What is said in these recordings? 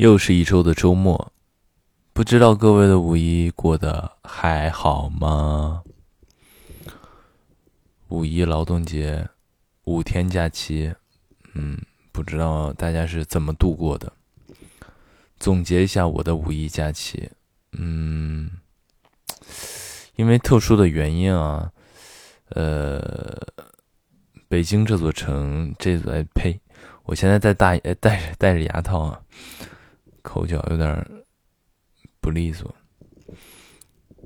又是一周的周末，不知道各位的五一过得还好吗？五一劳动节，五天假期，嗯，不知道大家是怎么度过的？总结一下我的五一假期，嗯，因为特殊的原因啊，呃，北京这座城，这座呸，我现在在大戴着戴着牙套啊。口角有点不利索，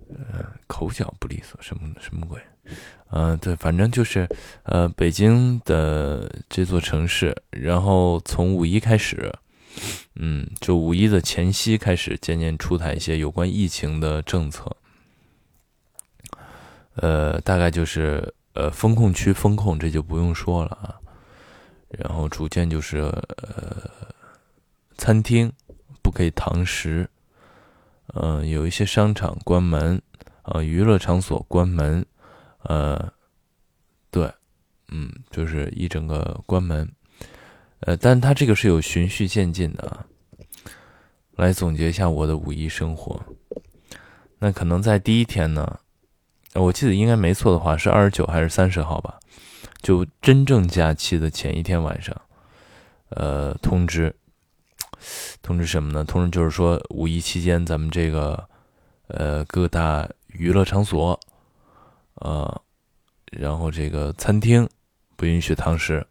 呃，口角不利索，什么什么鬼？嗯，对，反正就是呃，北京的这座城市，然后从五一开始，嗯，就五一的前夕开始，渐渐出台一些有关疫情的政策，呃，大概就是呃，风控区风控，这就不用说了啊，然后逐渐就是呃，餐厅。可以堂食，嗯，有一些商场关门，呃，娱乐场所关门，呃，对，嗯，就是一整个关门，呃，但它这个是有循序渐进的啊。来总结一下我的五一生活，那可能在第一天呢，我记得应该没错的话是二十九还是三十号吧，就真正假期的前一天晚上，呃，通知。通知什么呢？通知就是说，五一期间咱们这个，呃，各大娱乐场所，呃，然后这个餐厅不允许堂食，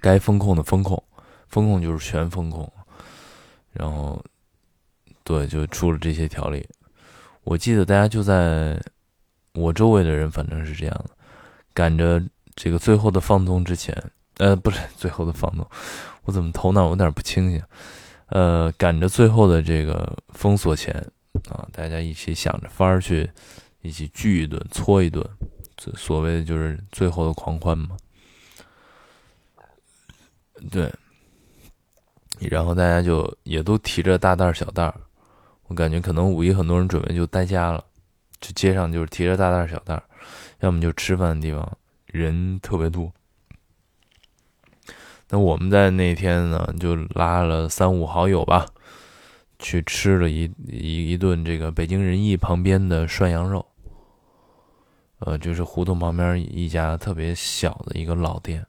该风控的风控，风控就是全风控，然后，对，就出了这些条例。我记得大家就在我周围的人，反正是这样的，赶着这个最后的放纵之前。呃，不是最后的放纵，我怎么头脑有点不清醒？呃，赶着最后的这个封锁前啊，大家一起想着法儿去一起聚一顿、搓一顿，所所谓的就是最后的狂欢嘛。对，然后大家就也都提着大袋小袋我感觉可能五一很多人准备就待家了，就街上就是提着大袋小袋要么就吃饭的地方人特别多。那我们在那天呢，就拉了三五好友吧，去吃了一一一顿这个北京人艺旁边的涮羊肉，呃，就是胡同旁边一家特别小的一个老店。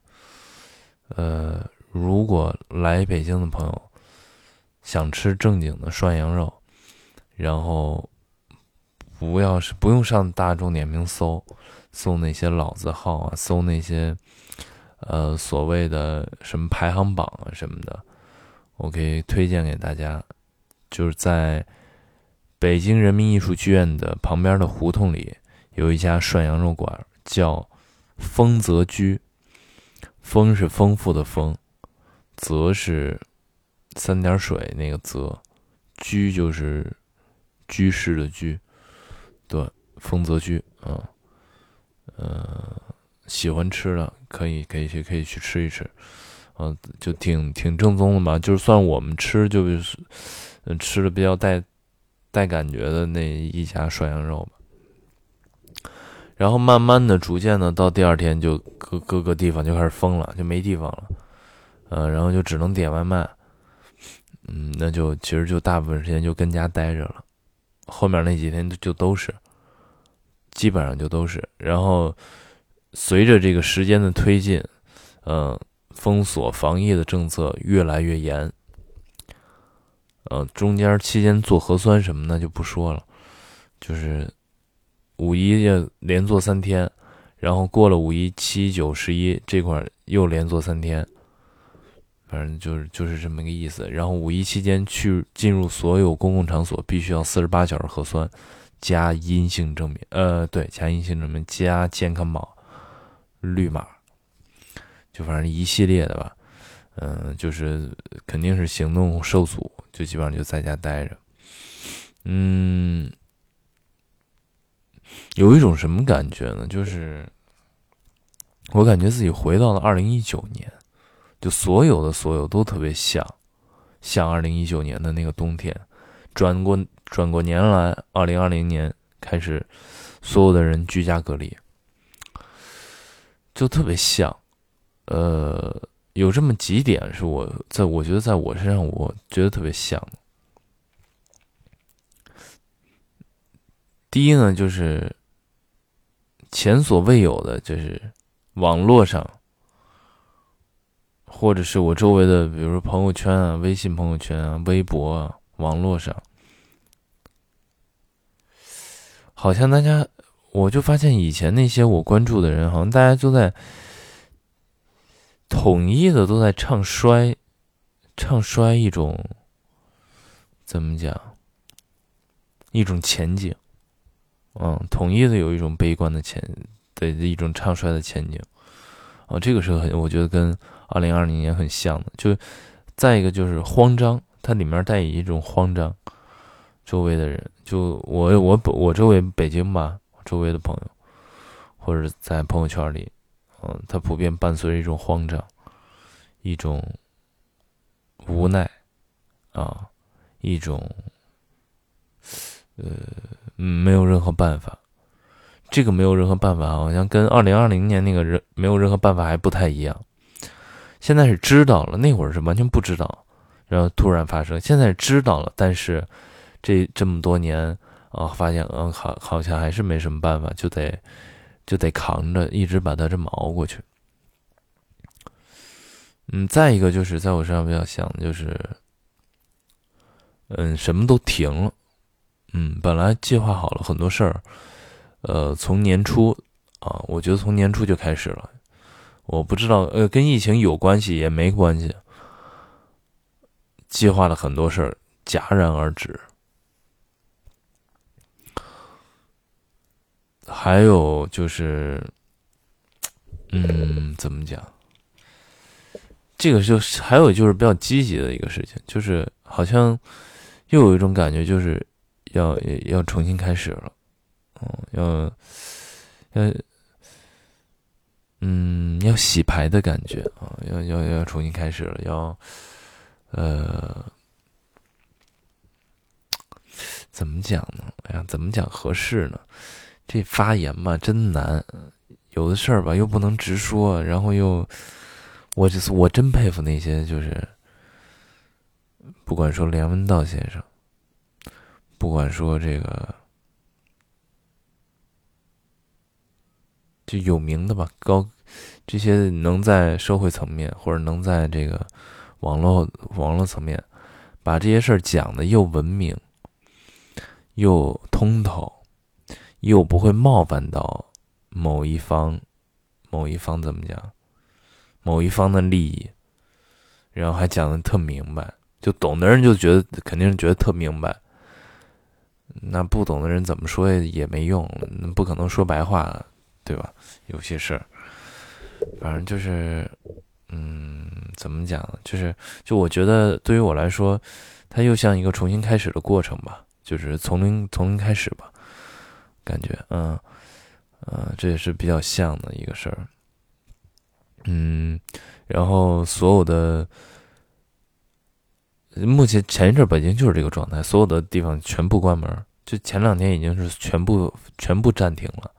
呃，如果来北京的朋友想吃正经的涮羊肉，然后不要是不用上大众点评搜搜那些老字号啊，搜那些。呃，所谓的什么排行榜啊什么的，我可以推荐给大家，就是在北京人民艺术剧院的旁边的胡同里，有一家涮羊肉馆，叫丰泽居。丰是丰富的丰，泽是三点水那个泽，居就是居士的居。对，丰泽居，嗯，呃。喜欢吃的可以可以去可以去吃一吃，嗯，就挺挺正宗的嘛。就是算我们吃，就是嗯吃的比较带带感觉的那一家涮羊肉吧。然后慢慢的、逐渐的，到第二天就各各个地方就开始封了，就没地方了，嗯，然后就只能点外卖，嗯，那就其实就大部分时间就跟家待着了。后面那几天就都是，基本上就都是，然后。随着这个时间的推进，嗯，封锁防疫的政策越来越严，呃，中间期间做核酸什么的就不说了，就是五一要连做三天，然后过了五一七九十一这块又连做三天，反正就是就是这么个意思。然后五一期间去进入所有公共场所必须要四十八小时核酸加阴性证明，呃，对，加阴性证明加健康宝。绿码，就反正一系列的吧，嗯，就是肯定是行动受阻，就基本上就在家待着，嗯，有一种什么感觉呢？就是我感觉自己回到了二零一九年，就所有的所有都特别像，像二零一九年的那个冬天，转过转过年来，二零二零年开始，所有的人居家隔离。就特别像，呃，有这么几点是我在我觉得在我身上，我觉得特别像。第一呢，就是前所未有的，就是网络上，或者是我周围的，比如说朋友圈啊、微信朋友圈啊、微博啊，网络上，好像大家，我就发现以前那些我关注的人，好像大家都在。统一的都在唱衰，唱衰一种怎么讲？一种前景，嗯，统一的有一种悲观的前的一种唱衰的前景，啊，这个是很我觉得跟二零二零年很像的。就再一个就是慌张，它里面带一种慌张，周围的人，就我我我周围北京吧，周围的朋友，或者在朋友圈里。嗯，它普遍伴随着一种慌张，一种无奈，啊，一种呃，没有任何办法。这个没有任何办法，好像跟二零二零年那个人没有任何办法还不太一样。现在是知道了，那会儿是完全不知道，然后突然发生。现在知道了，但是这这么多年啊，发现嗯，好，好像还是没什么办法，就得。就得扛着，一直把它这么熬过去。嗯，再一个就是在我身上比较想的，就是，嗯，什么都停了。嗯，本来计划好了很多事儿，呃，从年初啊，我觉得从年初就开始了。我不知道，呃，跟疫情有关系也没关系。计划了很多事儿戛然而止。还有就是，嗯，怎么讲？这个就是还有就是比较积极的一个事情，就是好像又有一种感觉，就是要要重新开始了，嗯，要要嗯要洗牌的感觉啊，要要要重新开始了，要呃，怎么讲呢？哎呀，怎么讲合适呢？这发言嘛，真难。有的事儿吧，又不能直说，然后又，我就是我真佩服那些，就是不管说梁文道先生，不管说这个就有名的吧，高这些能在社会层面或者能在这个网络网络层面把这些事儿讲的又文明又通透。又不会冒犯到某一方，某一方怎么讲？某一方的利益，然后还讲的特明白，就懂的人就觉得肯定觉得特明白。那不懂的人怎么说也没用，不可能说白话，对吧？有些事儿，反正就是，嗯，怎么讲？就是，就我觉得对于我来说，它又像一个重新开始的过程吧，就是从零从零开始吧。感觉，嗯，呃，这也是比较像的一个事儿，嗯，然后所有的，目前前一阵北京就是这个状态，所有的地方全部关门，就前两天已经是全部全部暂停了，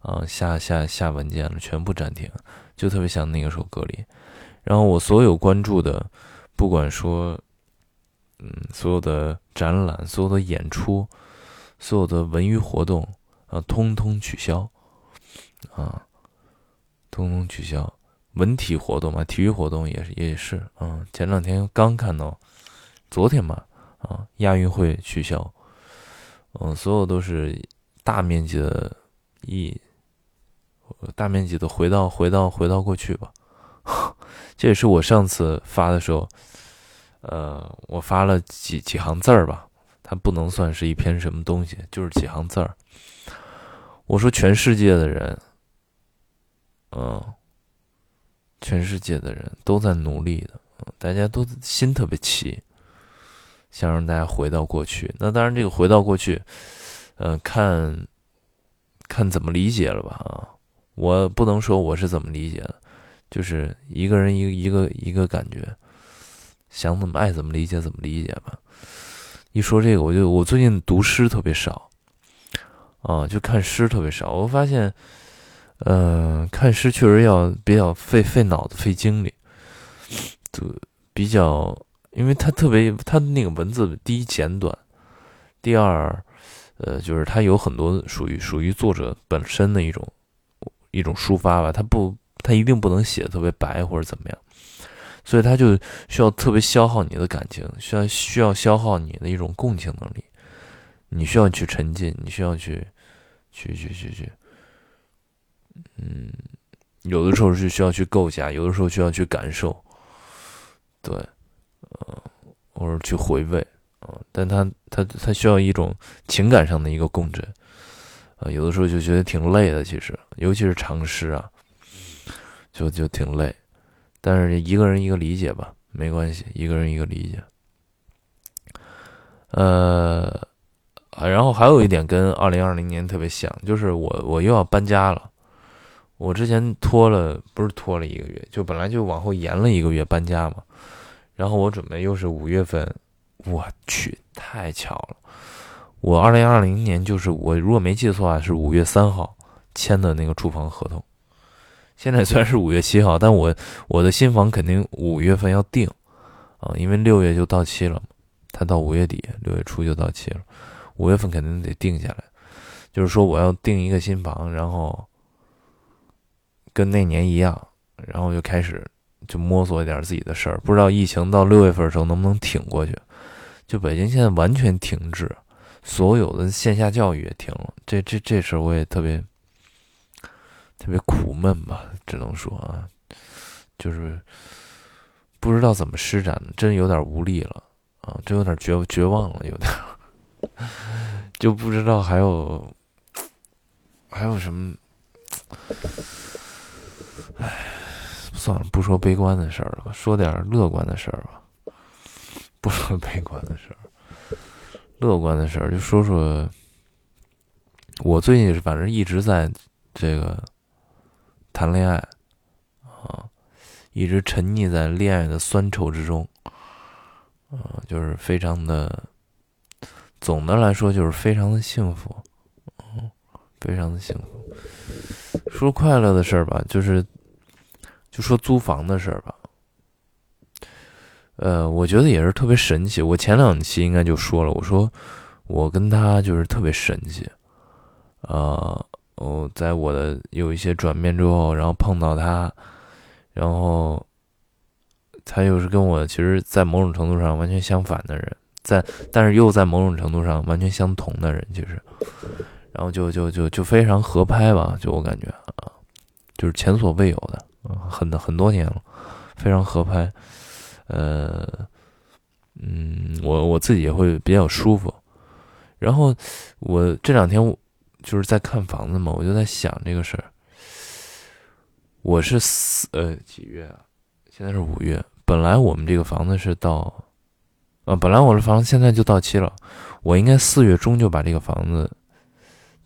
啊，下下下文件了，全部暂停，就特别像那个时候隔离，然后我所有关注的，不管说，嗯，所有的展览，所有的演出。所有的文娱活动啊，通通取消，啊，通通取消。文体活动嘛，体育活动也是也是啊。前两天刚看到，昨天嘛，啊，亚运会取消，嗯，所有都是大面积的，一大面积的回到回到回到过去吧。这也是我上次发的时候，呃，我发了几几行字儿吧。它不能算是一篇什么东西，就是几行字儿。我说全世界的人，嗯，全世界的人都在努力的，大家都心特别齐，想让大家回到过去。那当然，这个回到过去，嗯，看看怎么理解了吧啊。我不能说我是怎么理解的，就是一个人一个一个一个感觉，想怎么爱怎么理解怎么理解吧。一说这个，我就我最近读诗特别少，啊，就看诗特别少。我发现，嗯，看诗确实要比较费费脑子、费精力。就比较，因为他特别，他的那个文字第一简短，第二，呃，就是他有很多属于属于作者本身的一种一种抒发吧，他不，他一定不能写特别白或者怎么样，所以他就需要特别消耗你的感情，需要需要消耗你的一种共情能力，你需要去沉浸，你需要去去去去去，嗯。有的时候是需要去构架，有的时候需要去感受，对，嗯，或者去回味，啊，但他他他需要一种情感上的一个共振，啊，有的时候就觉得挺累的，其实，尤其是长诗啊，就就挺累，但是一个人一个理解吧，没关系，一个人一个理解，呃，然后还有一点跟二零二零年特别像，就是我我又要搬家了。我之前拖了，不是拖了一个月，就本来就往后延了一个月搬家嘛。然后我准备又是五月份，我去，太巧了！我二零二零年就是我如果没记错啊，是五月三号签的那个住房合同。现在虽然是五月七号，但我我的新房肯定五月份要定啊，因为六月就到期了，它到五月底六月初就到期了，五月份肯定得定下来。就是说我要定一个新房，然后。跟那年一样，然后就开始就摸索一点自己的事儿，不知道疫情到六月份的时候能不能挺过去。就北京现在完全停滞，所有的线下教育也停了，这这这事儿我也特别特别苦闷吧，只能说啊，就是不知道怎么施展，真有点无力了啊，真有点绝绝望了，有点 就不知道还有还有什么。唉，算了，不说悲观的事儿了，说点乐观的事儿吧。不说悲观的事儿，乐观的事儿就说说。我最近反正一直在这个谈恋爱啊，一直沉溺在恋爱的酸臭之中啊，就是非常的，总的来说就是非常的幸福，嗯，非常的幸福。说快乐的事儿吧，就是。就说租房的事儿吧，呃，我觉得也是特别神奇。我前两期应该就说了，我说我跟他就是特别神奇，啊，哦在我的有一些转变之后，然后碰到他，然后他又是跟我其实，在某种程度上完全相反的人，在但是又在某种程度上完全相同的人，其实，然后就就就就非常合拍吧，就我感觉啊，就是前所未有的。很很多年了，非常合拍，呃，嗯，我我自己也会比较舒服。然后我这两天我就是在看房子嘛，我就在想这个事儿。我是四呃几月啊？现在是五月。本来我们这个房子是到，啊，本来我的房子现在就到期了，我应该四月中就把这个房子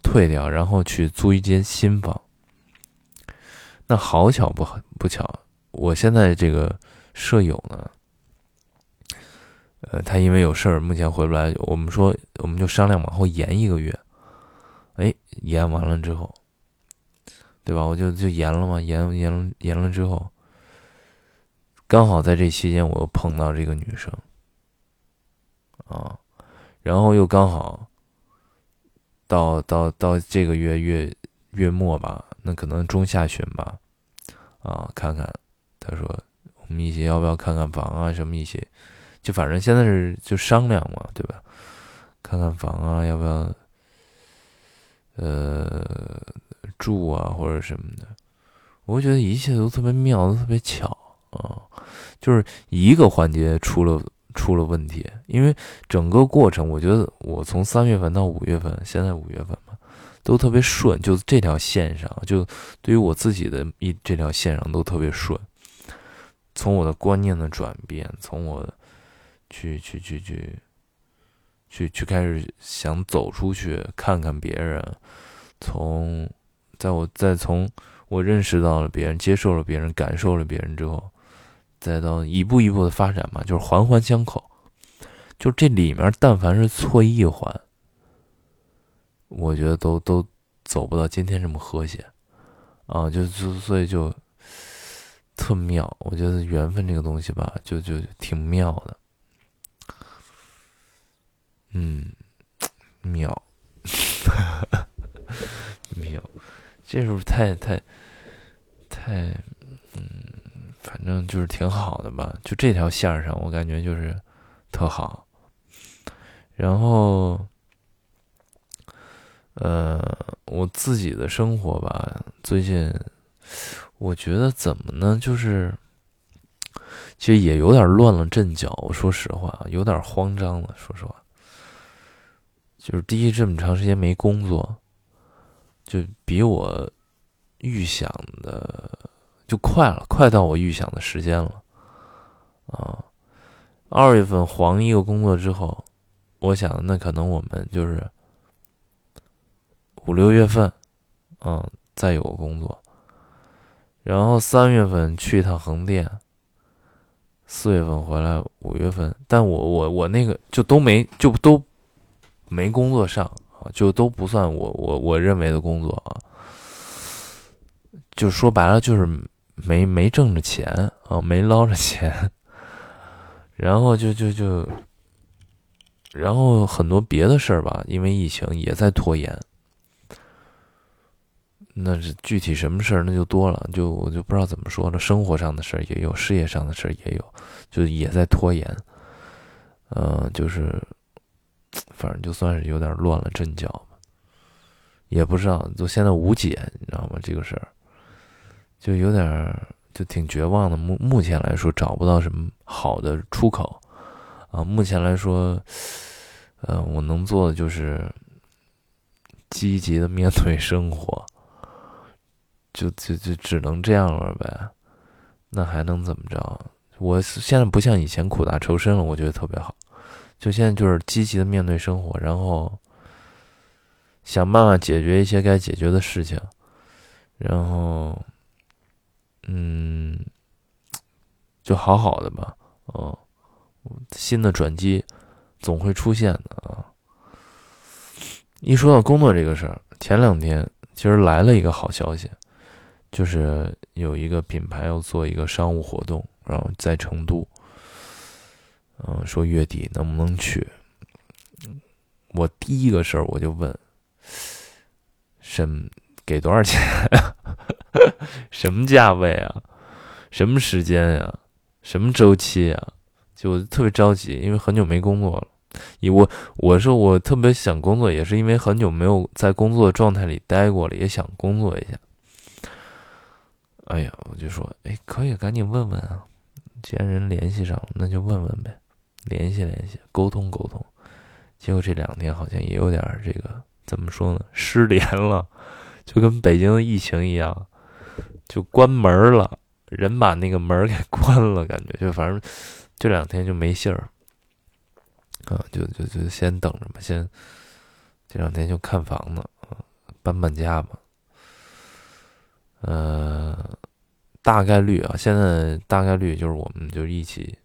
退掉，然后去租一间新房。那好巧不不巧，我现在这个舍友呢，呃，他因为有事儿，目前回不来。我们说，我们就商量往后延一个月。延完了之后，对吧？我就就延了嘛，延延延了之后，刚好在这期间，我又碰到这个女生，啊，然后又刚好到到到这个月月月末吧。那可能中下旬吧，啊，看看，他说我们一起要不要看看房啊？什么一起，就反正现在是就商量嘛，对吧？看看房啊，要不要，呃，住啊或者什么的。我觉得一切都特别妙，都特别巧啊，就是一个环节出了出了问题，因为整个过程，我觉得我从三月份到五月份，现在五月份嘛。都特别顺，就这条线上，就对于我自己的一这条线上都特别顺。从我的观念的转变，从我去去去去去去开始想走出去看看别人，从在我再从我认识到了别人，接受了别人，感受了别人之后，再到一步一步的发展嘛，就是环环相扣。就这里面，但凡是错一环。我觉得都都走不到今天这么和谐，啊，就就所以就特妙。我觉得缘分这个东西吧，就就挺妙的。嗯，妙，妙，这是不是太太太？嗯，反正就是挺好的吧。就这条线上，我感觉就是特好。然后。呃，我自己的生活吧，最近我觉得怎么呢？就是其实也有点乱了阵脚。我说实话，有点慌张了。说实话，就是第一这么长时间没工作，就比我预想的就快了，快到我预想的时间了啊！二月份黄一个工作之后，我想那可能我们就是。五六月份，嗯，再有个工作，然后三月份去一趟横店，四月份回来，五月份，但我我我那个就都没就都没工作上啊，就都不算我我我认为的工作啊，就说白了就是没没挣着钱啊，没捞着钱，然后就就就，然后很多别的事儿吧，因为疫情也在拖延。那是具体什么事儿，那就多了，就我就不知道怎么说了。生活上的事儿也有，事业上的事儿也有，就也在拖延。嗯，就是，反正就算是有点乱了阵脚吧，也不知道，就现在无解，你知道吗？这个事儿，就有点就挺绝望的。目目前来说，找不到什么好的出口啊。目前来说，嗯，我能做的就是积极的面对生活。就就就只能这样了呗，那还能怎么着？我现在不像以前苦大仇深了，我觉得特别好。就现在就是积极的面对生活，然后想办法解决一些该解决的事情，然后嗯，就好好的吧。嗯，新的转机总会出现的啊。一说到工作这个事儿，前两天其实来了一个好消息。就是有一个品牌要做一个商务活动，然后在成都，嗯，说月底能不能去？我第一个事儿我就问，什给多少钱？什么价位啊？什么时间呀？什么周期呀？就特别着急，因为很久没工作了。我我说我特别想工作，也是因为很久没有在工作状态里待过了，也想工作一下。哎呀，我就说，哎，可以赶紧问问啊！既然人联系上了，那就问问呗，联系联系，沟通沟通。结果这两天好像也有点这个，怎么说呢？失联了，就跟北京的疫情一样，就关门了，人把那个门给关了，感觉就反正这两天就没信儿啊，就就就先等着吧，先这两天就看房子啊，搬搬家吧。呃，大概率啊，现在大概率就是我们就一起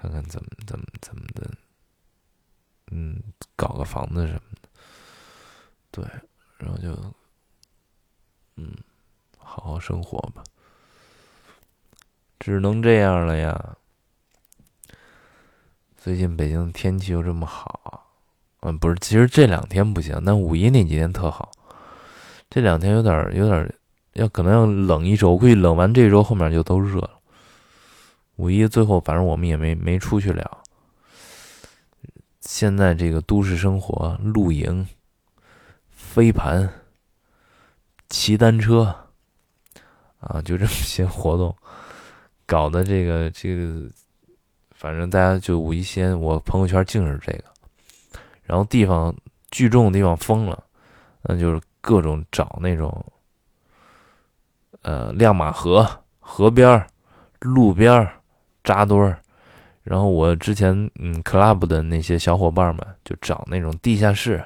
看看怎么怎么怎么的，嗯，搞个房子什么的，对，然后就嗯，好好生活吧，只能这样了呀。最近北京天气又这么好，嗯，不是，其实这两天不行，但五一那几天特好。这两天有点有点要可能要冷一周，估计冷完这周后面就都热了。五一最后反正我们也没没出去了。现在这个都市生活，露营、飞盘、骑单车啊，就这么些活动，搞的这个这个，反正大家就五一先，我朋友圈净是这个，然后地方聚众的地方封了，那就是。各种找那种，呃，亮马河河边、路边儿扎堆儿，然后我之前嗯，club 的那些小伙伴们就找那种地下室、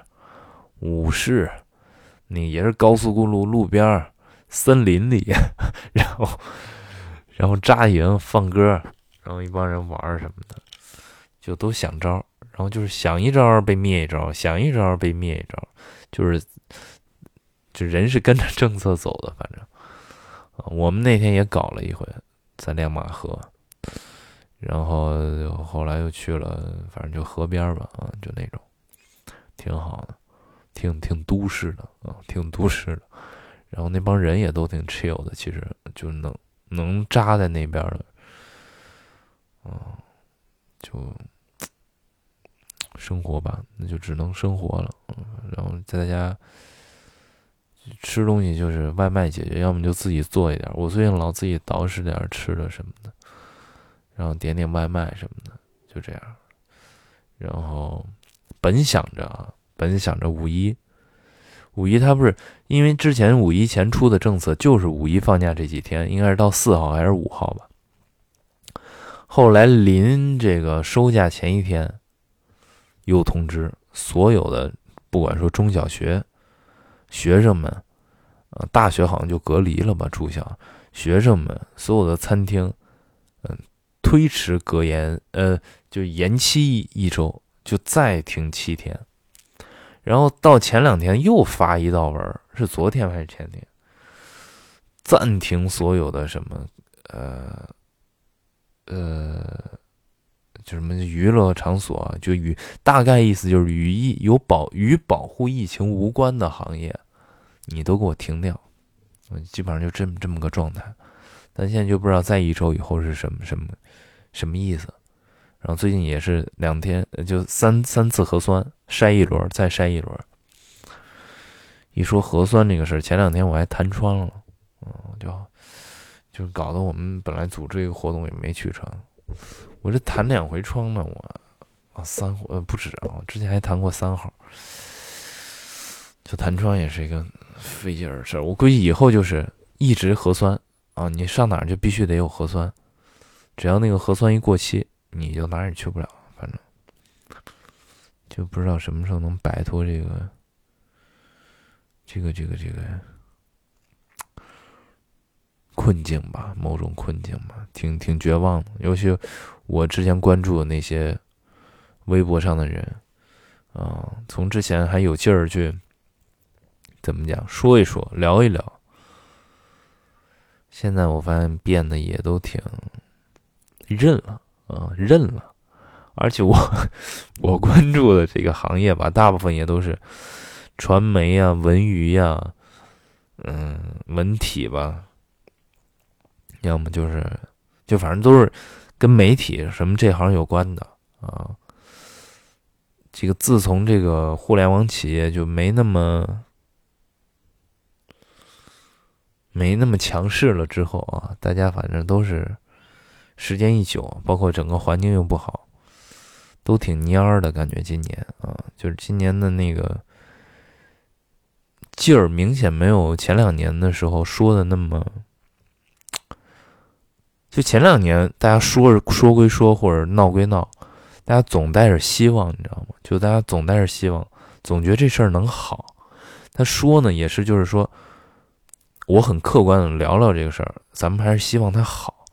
舞室，那也是高速公路路边儿、森林里，然后然后扎营放歌，然后一帮人玩什么的，就都想招，然后就是想一招被灭一招，想一招被灭一招，就是。就人是跟着政策走的，反正，我们那天也搞了一回，在亮马河，然后后来又去了，反正就河边吧，啊，就那种，挺好的，挺挺都市的啊，挺都市的。然后那帮人也都挺 chill 的，其实就能能扎在那边的，啊，就生活吧，那就只能生活了，嗯，然后在家。吃东西就是外卖解决，要么就自己做一点。我最近老自己捯饬点吃的什么的，然后点点外卖什么的，就这样。然后本想着啊，本想着五一，五一他不是因为之前五一前出的政策就是五一放假这几天，应该是到四号还是五号吧。后来临这个收假前一天，又通知所有的，不管说中小学。学生们，呃，大学好像就隔离了吧？住校，学生们所有的餐厅，推迟隔延，呃，就延期一周，就再停七天。然后到前两天又发一道文，是昨天还是前天？暂停所有的什么，呃，呃，就什么娱乐场所，就与大概意思就是与疫有保与保护疫情无关的行业。你都给我停掉，基本上就这么这么个状态。但现在就不知道再一周以后是什么什么什么意思。然后最近也是两天，就三三次核酸筛一轮，再筛一轮。一说核酸这个事儿，前两天我还弹窗了，嗯，就就搞得我们本来组织一个活动也没去成。我这弹两回窗呢，我啊三呃不止啊，之前还弹过三号。就弹窗也是一个费劲儿的事儿，我估计以后就是一直核酸啊，你上哪儿就必须得有核酸，只要那个核酸一过期，你就哪儿也去不了，反正就不知道什么时候能摆脱这个这个这个这个困境吧，某种困境吧，挺挺绝望的。尤其我之前关注的那些微博上的人啊，从之前还有劲儿去。怎么讲？说一说，聊一聊。现在我发现变得也都挺认了啊，认了。而且我我关注的这个行业吧，大部分也都是传媒呀、文娱呀、嗯、文体吧，要么就是就反正都是跟媒体什么这行有关的啊。这个自从这个互联网企业就没那么。没那么强势了之后啊，大家反正都是时间一久，包括整个环境又不好，都挺蔫儿的感觉。今年啊，就是今年的那个劲儿明显没有前两年的时候说的那么。就前两年大家说说归说，或者闹归闹，大家总带着希望，你知道吗？就大家总带着希望，总觉得这事儿能好。他说呢，也是就是说。我很客观的聊聊这个事儿，咱们还是希望它好。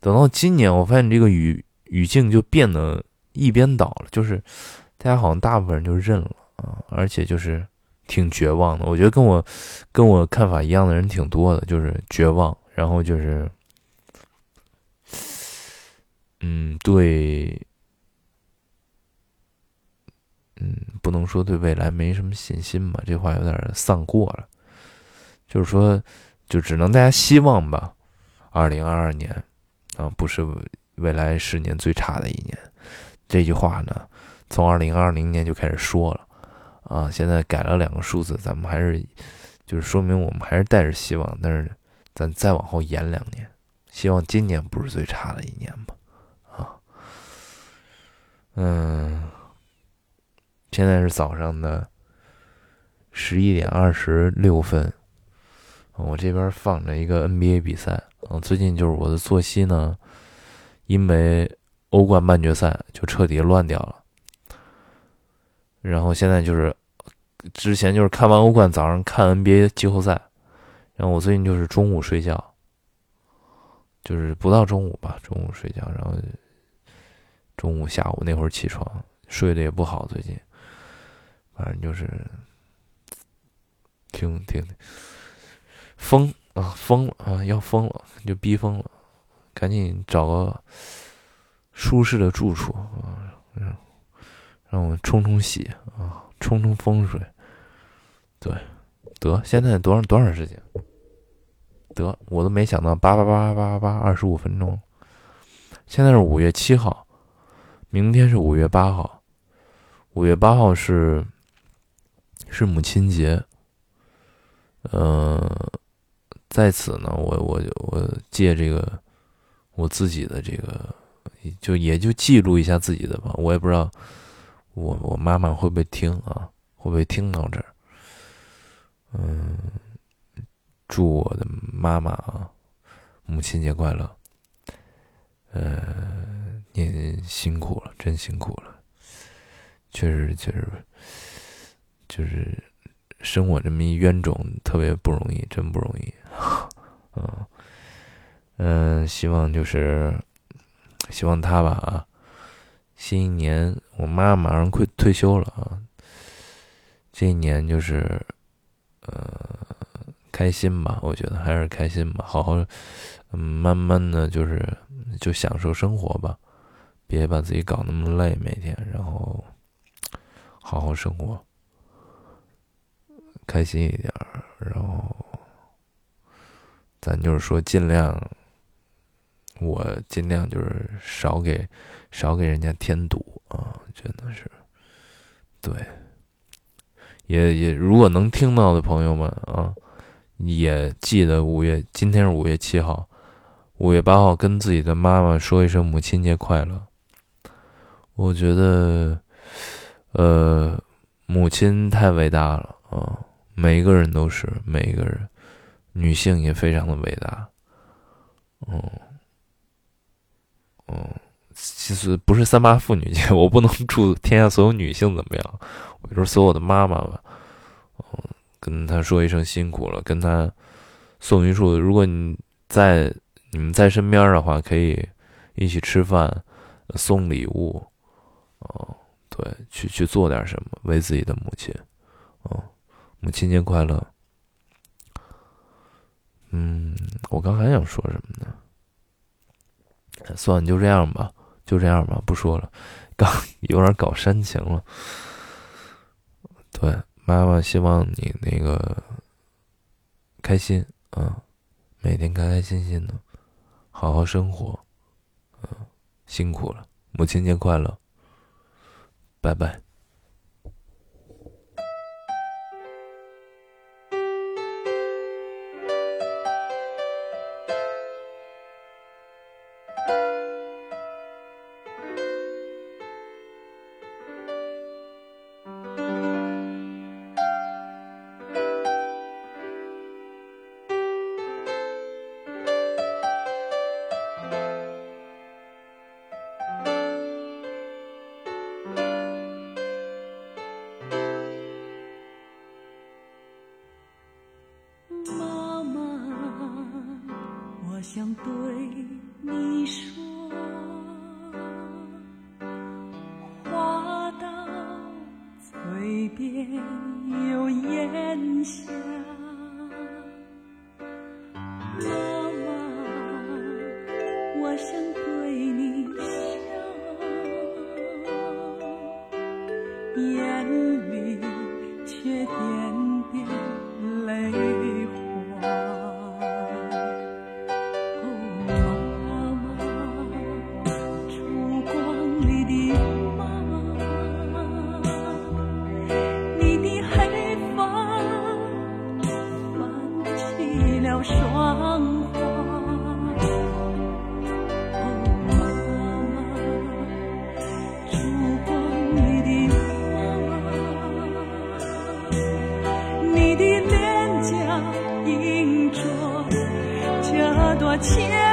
等到今年，我发现这个语语境就变得一边倒了，就是大家好像大部分人就认了啊，而且就是挺绝望的。我觉得跟我跟我看法一样的人挺多的，就是绝望，然后就是，嗯，对，嗯，不能说对未来没什么信心吧，这话有点丧过了。就是说，就只能大家希望吧。二零二二年啊，不是未来十年最差的一年。这句话呢，从二零二零年就开始说了啊。现在改了两个数字，咱们还是就是说明我们还是带着希望。但是咱再往后延两年，希望今年不是最差的一年吧？啊，嗯，现在是早上的十一点二十六分。我这边放着一个 NBA 比赛，嗯，最近就是我的作息呢，因为欧冠半决赛就彻底乱掉了。然后现在就是之前就是看完欧冠，早上看 NBA 季后赛，然后我最近就是中午睡觉，就是不到中午吧，中午睡觉，然后中午下午那会儿起床，睡得也不好，最近，反正就是挺挺。疯啊，疯了啊，要疯了，就逼疯了，赶紧找个舒适的住处啊，让我冲冲喜啊，冲冲风水。对，得，现在多少多长时间？得，我都没想到，八八八八八八，二十五分钟。现在是五月七号，明天是五月八号。五月八号是是母亲节。呃，在此呢，我我我借这个我自己的这个，就也就记录一下自己的吧。我也不知道我我妈妈会不会听啊，会不会听到这儿？嗯。祝我的妈妈啊，母亲节快乐！呃，您辛苦了，真辛苦了，确实确实，就是生我这么一冤种，特别不容易，真不容易。嗯嗯，希望就是希望他吧啊，新一年我妈马上快退休了啊，这一年就是呃。开心吧，我觉得还是开心吧，好好，嗯，慢慢的就是就享受生活吧，别把自己搞那么累，每天，然后好好生活，开心一点，然后咱就是说尽量，我尽量就是少给少给人家添堵啊，真的是，对，也也如果能听到的朋友们啊。也记得五月，今天是五月七号，五月八号跟自己的妈妈说一声母亲节快乐。我觉得，呃，母亲太伟大了啊！每一个人都是，每一个人，女性也非常的伟大。嗯，嗯，其实不是三八妇女节，我不能祝天下所有女性怎么样，我就说所有的妈妈吧。嗯。跟他说一声辛苦了，跟他送一束。如果你在你们在身边的话，可以一起吃饭，送礼物，哦，对，去去做点什么，为自己的母亲，嗯，母亲节快乐。嗯，我刚还想说什么呢？算了，就这样吧，就这样吧，不说了。刚有点搞煽情了，对。妈妈希望你那个开心啊，每天开开心心的，好好生活，嗯，辛苦了，母亲节快乐，拜拜。千。